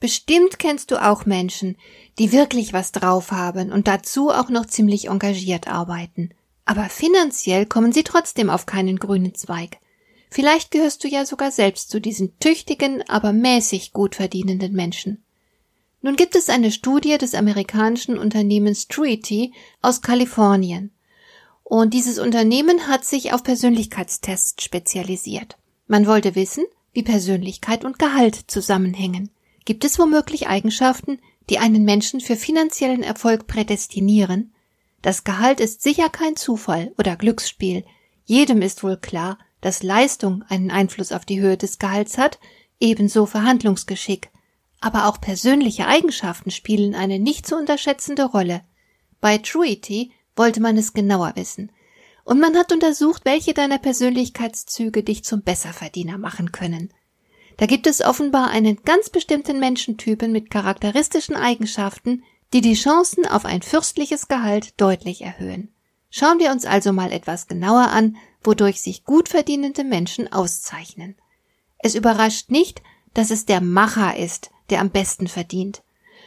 Bestimmt kennst du auch Menschen, die wirklich was drauf haben und dazu auch noch ziemlich engagiert arbeiten. Aber finanziell kommen sie trotzdem auf keinen grünen Zweig. Vielleicht gehörst du ja sogar selbst zu diesen tüchtigen, aber mäßig gut verdienenden Menschen. Nun gibt es eine Studie des amerikanischen Unternehmens Truity aus Kalifornien. Und dieses Unternehmen hat sich auf Persönlichkeitstests spezialisiert. Man wollte wissen, wie Persönlichkeit und Gehalt zusammenhängen. Gibt es womöglich Eigenschaften, die einen Menschen für finanziellen Erfolg prädestinieren? Das Gehalt ist sicher kein Zufall oder Glücksspiel. Jedem ist wohl klar, dass Leistung einen Einfluss auf die Höhe des Gehalts hat, ebenso Verhandlungsgeschick. Aber auch persönliche Eigenschaften spielen eine nicht zu unterschätzende Rolle. Bei Truity wollte man es genauer wissen. Und man hat untersucht, welche deiner Persönlichkeitszüge dich zum Besserverdiener machen können. Da gibt es offenbar einen ganz bestimmten Menschentypen mit charakteristischen Eigenschaften, die die Chancen auf ein fürstliches Gehalt deutlich erhöhen. Schauen wir uns also mal etwas genauer an, wodurch sich gut verdienende Menschen auszeichnen. Es überrascht nicht, dass es der Macher ist, der am besten verdient.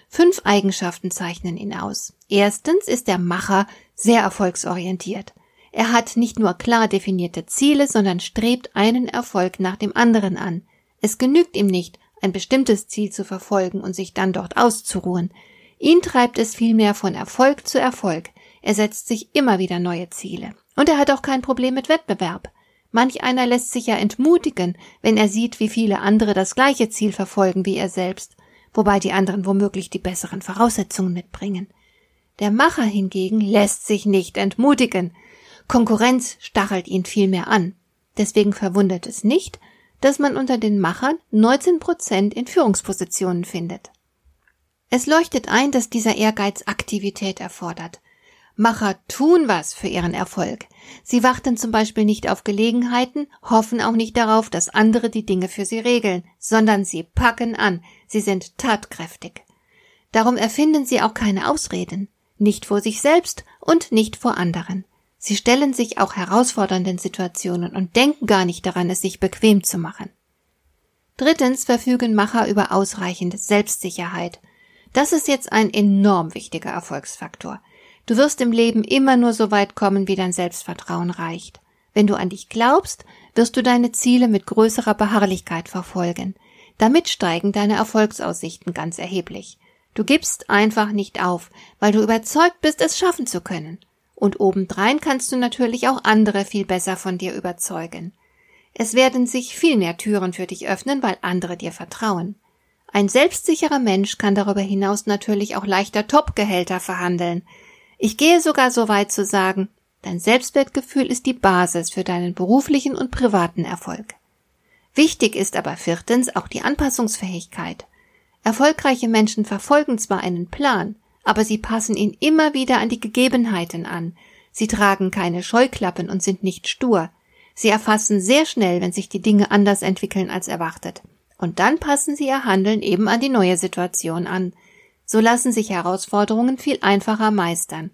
Fünf Eigenschaften zeichnen ihn aus. Erstens ist der Macher sehr erfolgsorientiert. Er hat nicht nur klar definierte Ziele, sondern strebt einen Erfolg nach dem anderen an. Es genügt ihm nicht, ein bestimmtes Ziel zu verfolgen und sich dann dort auszuruhen. Ihn treibt es vielmehr von Erfolg zu Erfolg. Er setzt sich immer wieder neue Ziele. Und er hat auch kein Problem mit Wettbewerb. Manch einer lässt sich ja entmutigen, wenn er sieht, wie viele andere das gleiche Ziel verfolgen wie er selbst, wobei die anderen womöglich die besseren Voraussetzungen mitbringen. Der Macher hingegen lässt sich nicht entmutigen. Konkurrenz stachelt ihn vielmehr an. Deswegen verwundert es nicht, dass man unter den Machern 19 Prozent in Führungspositionen findet. Es leuchtet ein, dass dieser Ehrgeiz Aktivität erfordert. Macher tun was für ihren Erfolg. Sie warten zum Beispiel nicht auf Gelegenheiten, hoffen auch nicht darauf, dass andere die Dinge für sie regeln, sondern sie packen an, sie sind tatkräftig. Darum erfinden sie auch keine Ausreden, nicht vor sich selbst und nicht vor anderen. Sie stellen sich auch herausfordernden Situationen und denken gar nicht daran, es sich bequem zu machen. Drittens verfügen Macher über ausreichende Selbstsicherheit. Das ist jetzt ein enorm wichtiger Erfolgsfaktor. Du wirst im Leben immer nur so weit kommen, wie dein Selbstvertrauen reicht. Wenn du an dich glaubst, wirst du deine Ziele mit größerer Beharrlichkeit verfolgen. Damit steigen deine Erfolgsaussichten ganz erheblich. Du gibst einfach nicht auf, weil du überzeugt bist, es schaffen zu können. Und obendrein kannst du natürlich auch andere viel besser von dir überzeugen. Es werden sich viel mehr Türen für dich öffnen, weil andere dir vertrauen. Ein selbstsicherer Mensch kann darüber hinaus natürlich auch leichter Topgehälter verhandeln. Ich gehe sogar so weit zu sagen, dein Selbstwertgefühl ist die Basis für deinen beruflichen und privaten Erfolg. Wichtig ist aber viertens auch die Anpassungsfähigkeit. Erfolgreiche Menschen verfolgen zwar einen Plan, aber sie passen ihn immer wieder an die Gegebenheiten an. Sie tragen keine Scheuklappen und sind nicht stur. Sie erfassen sehr schnell, wenn sich die Dinge anders entwickeln als erwartet. Und dann passen sie ihr Handeln eben an die neue Situation an. So lassen sich Herausforderungen viel einfacher meistern.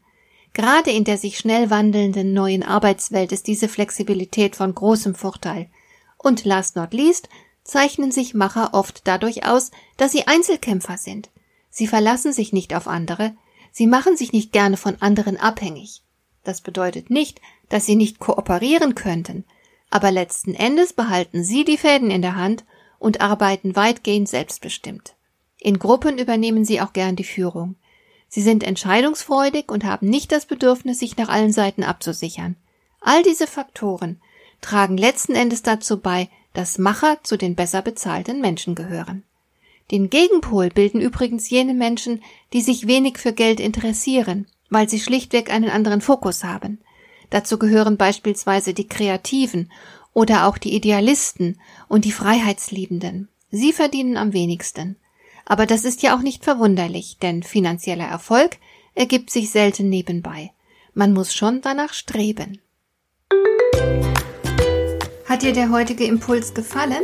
Gerade in der sich schnell wandelnden neuen Arbeitswelt ist diese Flexibilität von großem Vorteil. Und last not least zeichnen sich Macher oft dadurch aus, dass sie Einzelkämpfer sind. Sie verlassen sich nicht auf andere, sie machen sich nicht gerne von anderen abhängig. Das bedeutet nicht, dass sie nicht kooperieren könnten, aber letzten Endes behalten sie die Fäden in der Hand und arbeiten weitgehend selbstbestimmt. In Gruppen übernehmen sie auch gern die Führung. Sie sind entscheidungsfreudig und haben nicht das Bedürfnis, sich nach allen Seiten abzusichern. All diese Faktoren tragen letzten Endes dazu bei, dass Macher zu den besser bezahlten Menschen gehören. Den Gegenpol bilden übrigens jene Menschen, die sich wenig für Geld interessieren, weil sie schlichtweg einen anderen Fokus haben. Dazu gehören beispielsweise die Kreativen oder auch die Idealisten und die Freiheitsliebenden. Sie verdienen am wenigsten. Aber das ist ja auch nicht verwunderlich, denn finanzieller Erfolg ergibt sich selten nebenbei. Man muss schon danach streben. Hat dir der heutige Impuls gefallen?